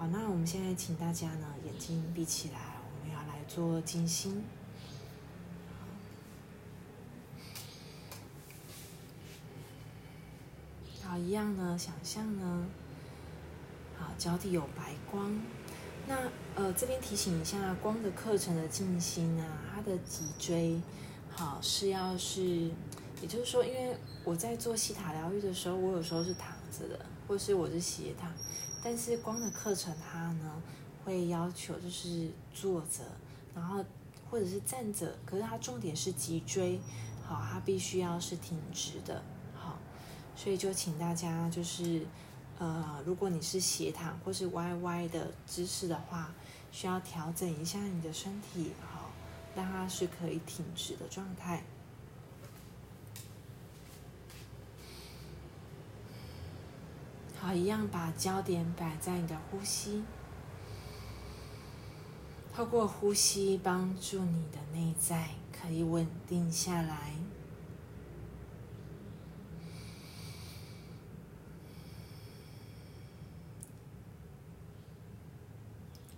好，那我们现在请大家呢眼睛闭起来，我们要来做静心。好，一样呢，想象呢，好，脚底有白光。那呃，这边提醒一下，光的课程的静心啊，它的脊椎好是要是，也就是说，因为我在做西塔疗愈的时候，我有时候是躺着的，或是我是斜躺，但是光的课程它呢会要求就是坐着，然后或者是站着，可是它重点是脊椎好，它必须要是挺直的，好，所以就请大家就是。呃，如果你是斜躺或是歪歪的姿势的话，需要调整一下你的身体，好，让它是可以挺直的状态。一样把焦点摆在你的呼吸，透过呼吸帮助你的内在可以稳定下来。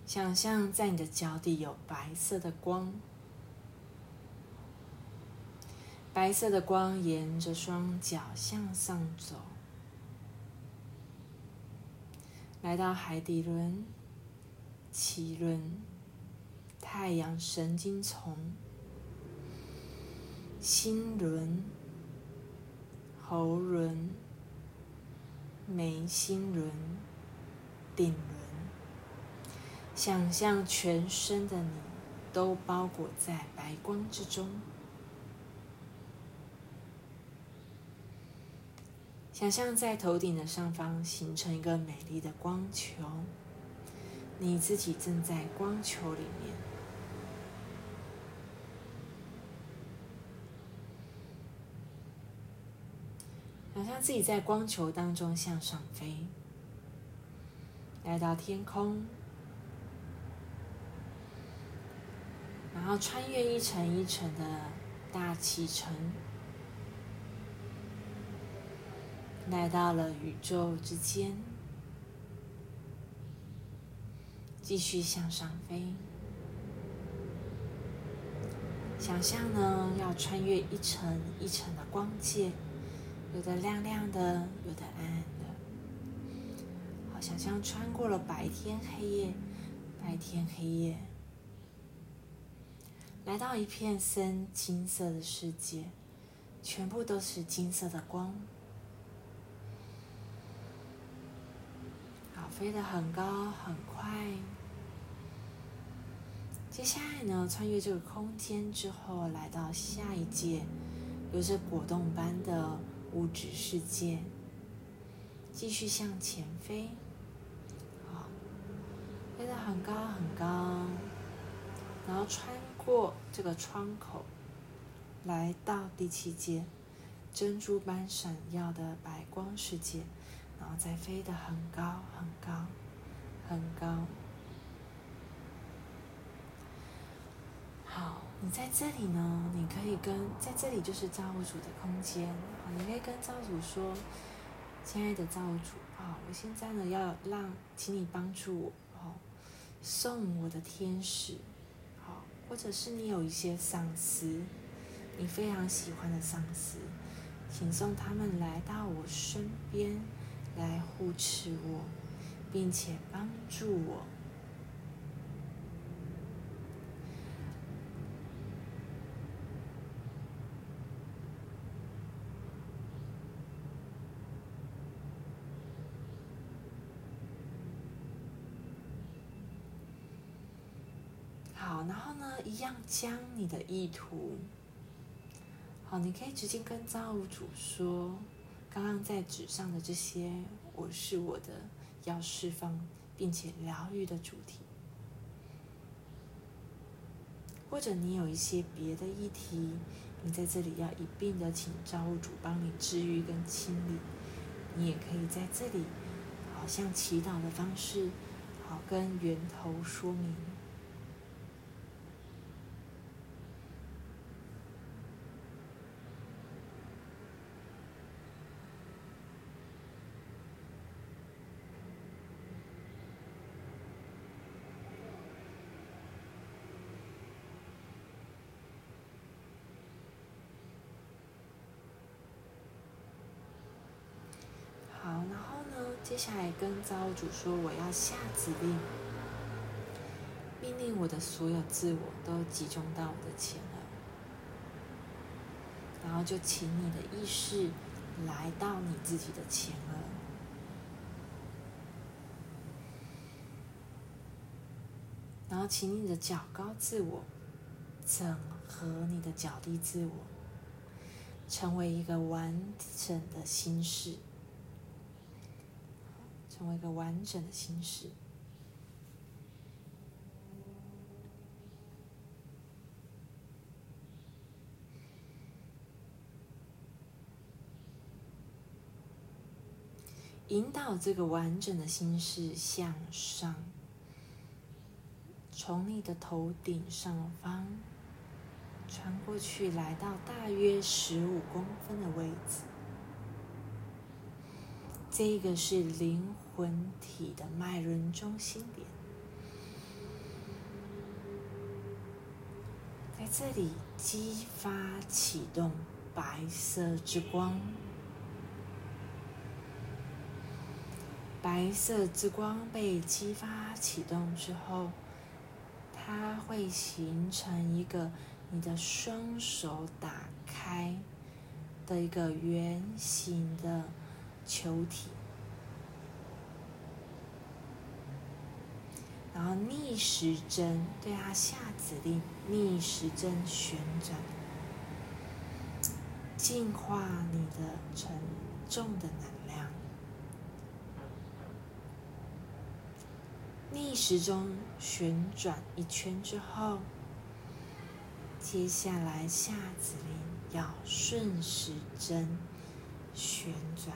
想象在你的脚底有白色的光，白色的光沿着双脚向上走，来到海底轮、脐轮、太阳神经丛、心轮、喉轮、眉心轮、顶轮。想象全身的你都包裹在白光之中，想象在头顶的上方形成一个美丽的光球，你自己正在光球里面。想象自己在光球当中向上飞，来到天空。然后穿越一层一层的大气层，来到了宇宙之间，继续向上飞。想象呢，要穿越一层一层的光界，有的亮亮的，有的暗暗的。好，想象穿过了白天黑夜，白天黑夜。来到一片深金色的世界，全部都是金色的光。好，飞得很高很快。接下来呢，穿越这个空间之后，来到下一界，有着果冻般的物质世界。继续向前飞，好，飞得很高很高，然后穿。过这个窗口，来到第七阶，珍珠般闪耀的白光世界，然后再飞得很高很高很高。好，你在这里呢，你可以跟在这里就是造物主的空间，好，你可以跟造物主说：“亲爱的造物主，啊，我现在呢要让，请你帮助我，哦，送我的天使。”好或者是你有一些上司，你非常喜欢的上司，请送他们来到我身边，来护持我，并且帮助我。好然后呢，一样将你的意图，好，你可以直接跟造物主说，刚刚在纸上的这些，我是我的要释放并且疗愈的主题，或者你有一些别的议题，你在这里要一并的请造物主帮你治愈跟清理，你也可以在这里，好像祈祷的方式，好跟源头说明。接下来跟造物主说：“我要下指令，命令我的所有自我都集中到我的前额，然后就请你的意识来到你自己的前额，然后请你的脚高自我整合你的脚低自我，成为一个完整的心事。”成为一个完整的心事，引导这个完整的心事向上，从你的头顶上方穿过去，来到大约十五公分的位置。这个是灵魂体的脉轮中心点，在这里激发启动白色之光。白色之光被激发启动之后，它会形成一个你的双手打开的一个圆形的。球体，然后逆时针对它下指令，逆时针旋转，净化你的沉重的能量。逆时钟旋转一圈之后，接下来下指令要顺时针旋转。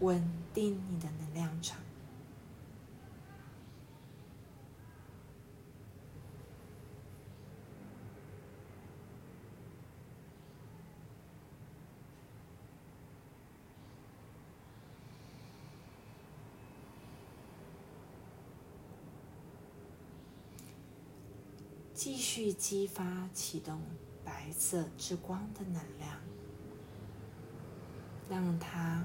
稳定你的能量场，继续激发启动白色之光的能量，让它。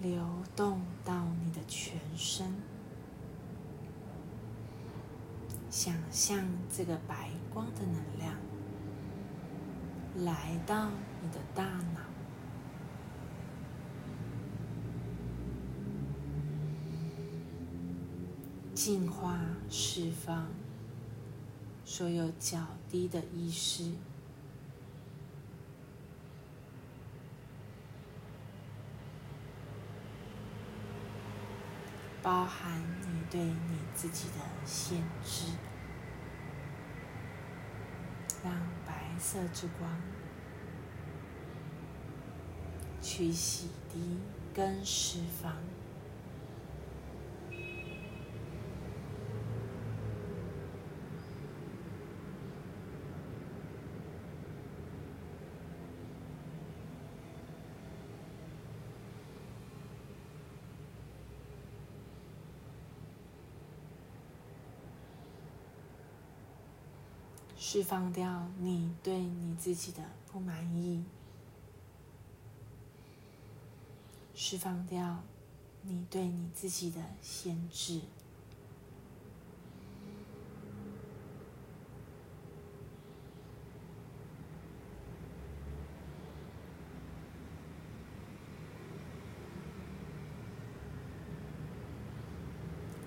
流动到你的全身，想象这个白光的能量来到你的大脑，净化、释放所有较低的意识。包含你对你自己的限制，让白色之光去洗涤跟释放。释放掉你对你自己的不满意，释放掉你对你自己的限制，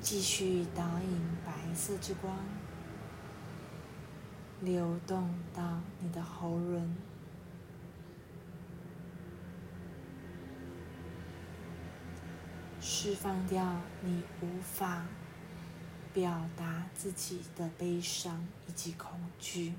继续导引白色之光。流动到你的喉咙，释放掉你无法表达自己的悲伤以及恐惧。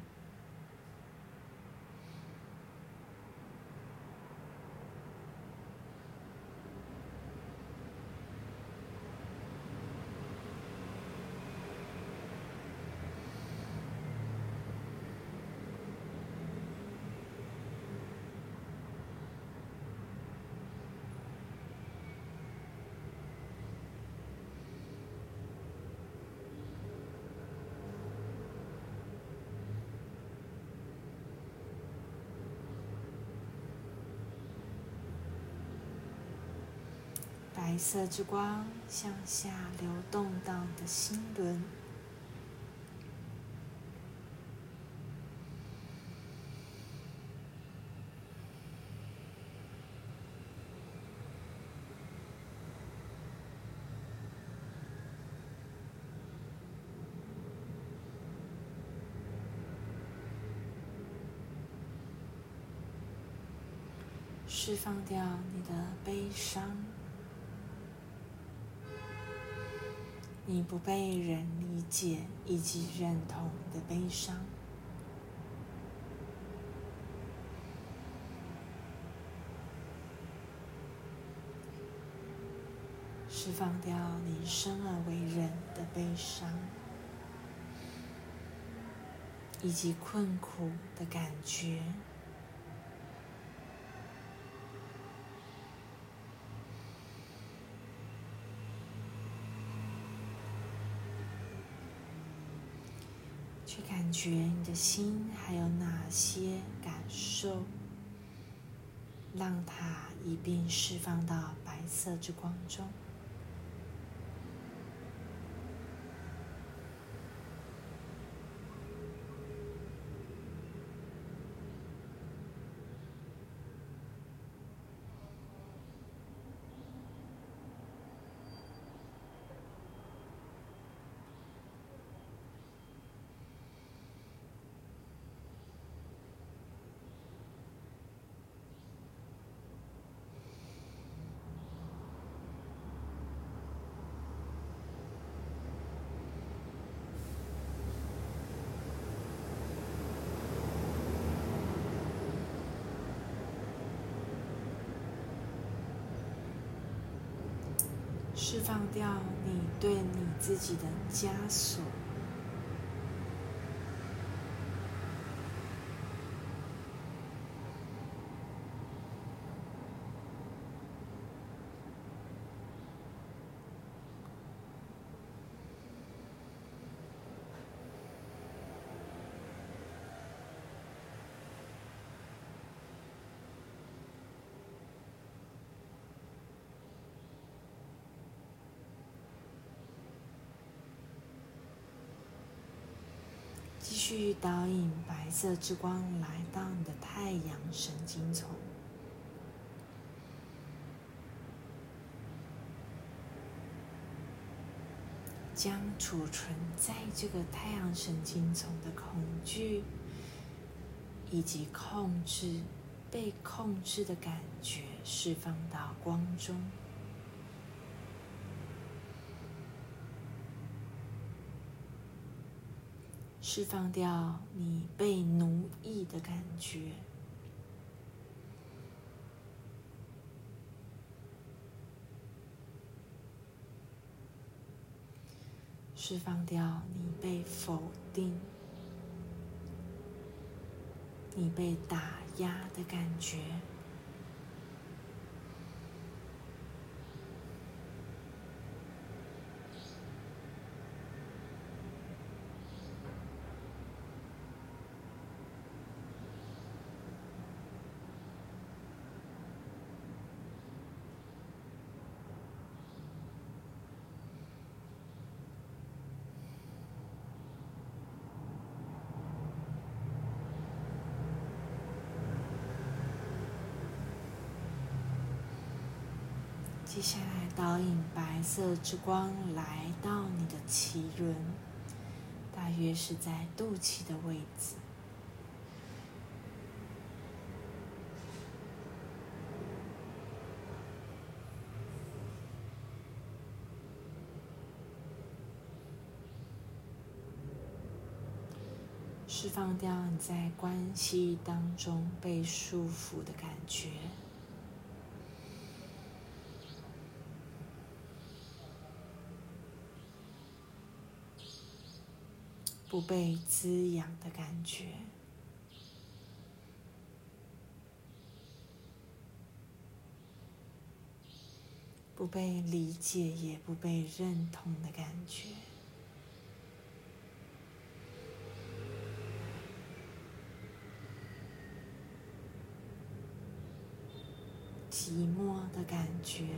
白色之光向下流动到你的心轮。释放掉你的悲伤，你不被人理解以及认同的悲伤。释放掉你生而为人的悲伤，以及困苦的感觉。去感觉你的心还有哪些感受，让它一并释放到白色之光中。释放掉你对你自己的枷锁。继续导引白色之光来到你的太阳神经丛，将储存在这个太阳神经丛的恐惧以及控制、被控制的感觉释放到光中。释放掉你被奴役的感觉，释放掉你被否定、你被打压的感觉。接下来，导引白色之光来到你的脐轮，大约是在肚脐的位置。释放掉你在关系当中被束缚的感觉。不被滋养的感觉，不被理解也不被认同的感觉，寂寞的感觉。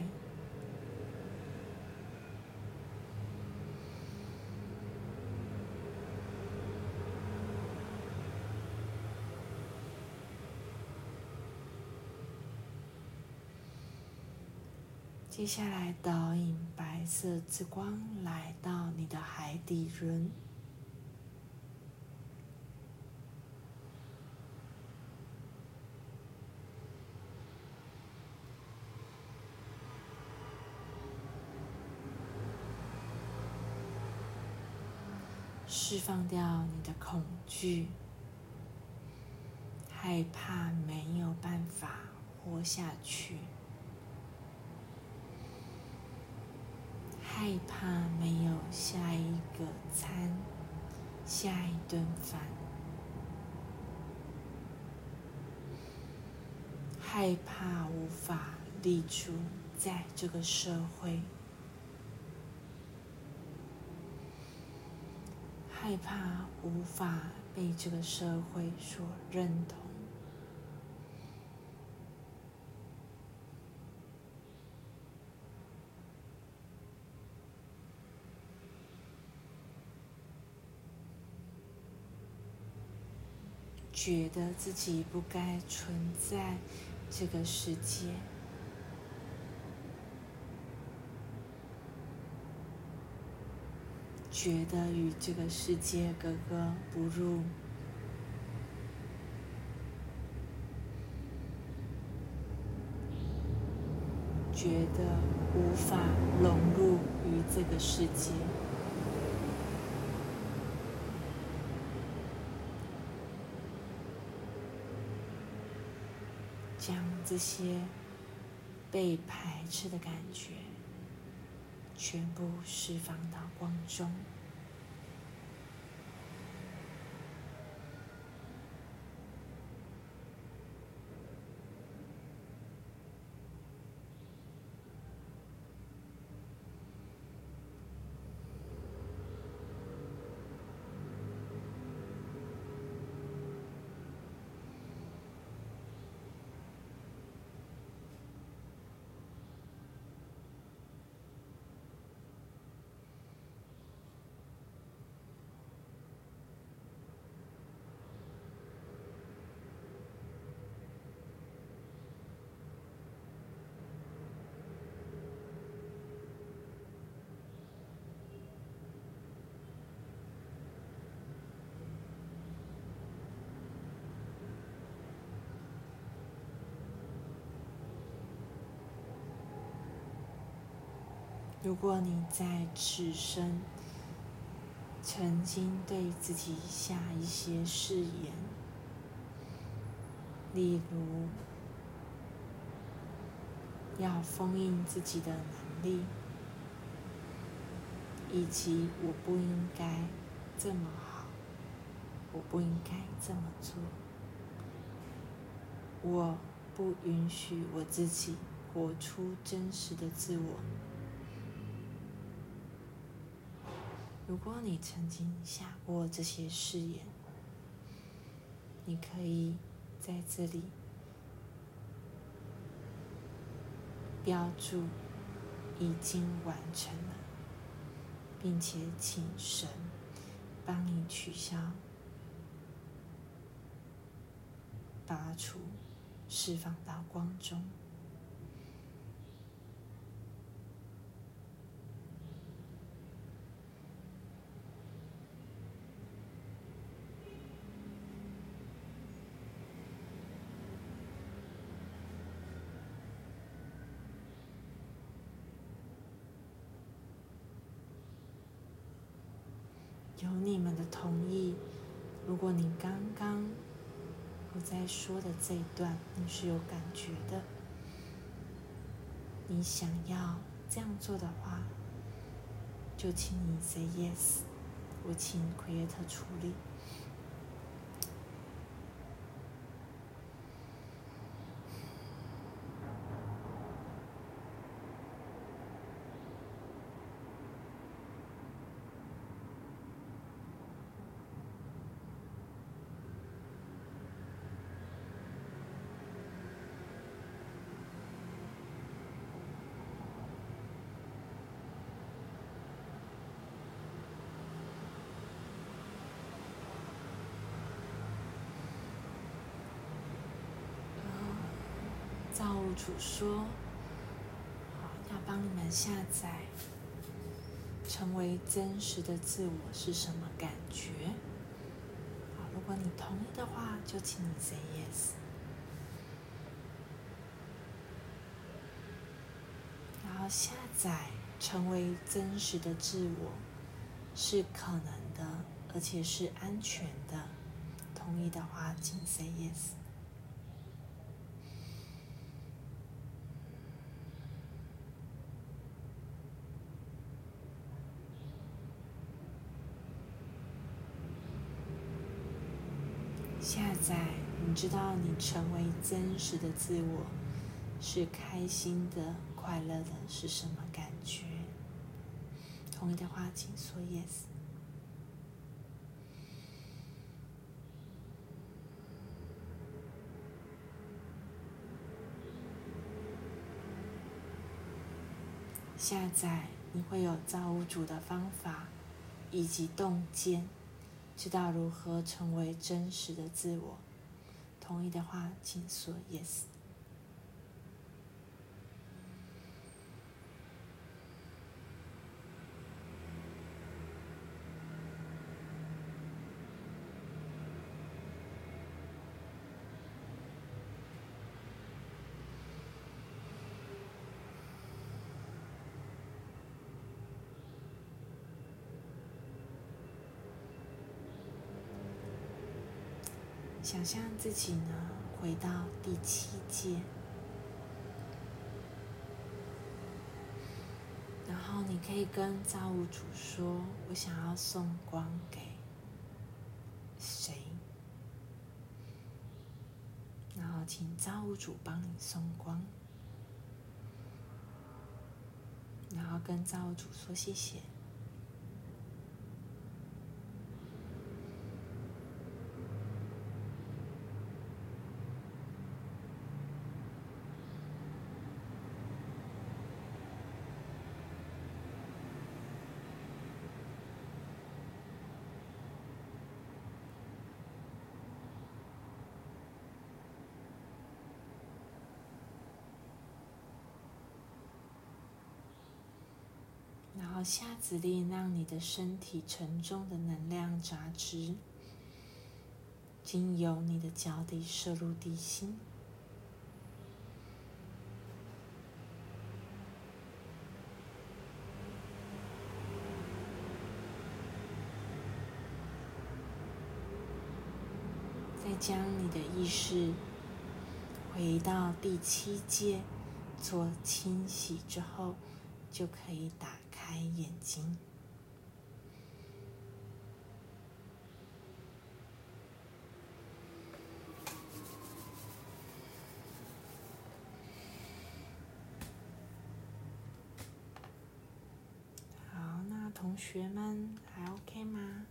接下来，导引白色之光来到你的海底轮，释放掉你的恐惧、害怕，没有办法活下去。害怕没有下一个餐，下一顿饭，害怕无法立足在这个社会，害怕无法被这个社会所认同。觉得自己不该存在这个世界，觉得与这个世界格格不入，觉得无法融入于这个世界。将这些被排斥的感觉全部释放到光中。如果你在此生曾经对自己下一些誓言，例如要封印自己的能力，以及我不应该这么好，我不应该这么做，我不允许我自己活出真实的自我。如果你曾经下过这些誓言，你可以在这里标注“已经完成了”，并且请神帮你取消、拔除、释放到光中。有你们的同意，如果你刚刚我在说的这一段你是有感觉的，你想要这样做的话，就请你 say yes，我请奎耶特处理。造物主说：“好，要帮你们下载，成为真实的自我是什么感觉？好，如果你同意的话，就请你 say yes。然后下载，成为真实的自我是可能的，而且是安全的。同意的话，请 say yes。下载，你知道你成为真实的自我是开心的、快乐的，是什么感觉？同意的话，请说 yes。下载，你会有造物主的方法以及洞见。知道如何成为真实的自我？同意的话，请说 yes。想象自己呢，回到第七界，然后你可以跟造物主说：“我想要送光给谁？”然后请造物主帮你送光，然后跟造物主说谢谢。下指令，让你的身体沉重的能量杂质经由你的脚底射入地心，再将你的意识回到第七阶做清洗之后，就可以打。开眼睛。好，那同学们还 OK 吗？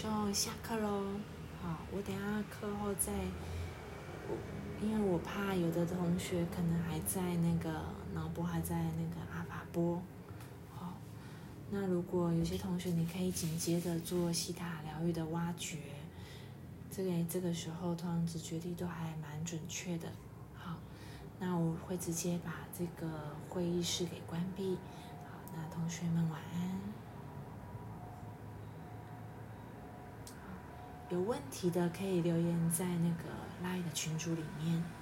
就下课喽。好，我等下课后再，因为我怕有的同学可能还在那个脑波还在那个阿法波。好，那如果有些同学你可以紧接着做西塔疗愈的挖掘，这个这个时候通常直觉力都还蛮准确的。好，那我会直接把这个会议室给关闭。好，那同学们晚安。有问题的可以留言在那个拉 i 的群组里面。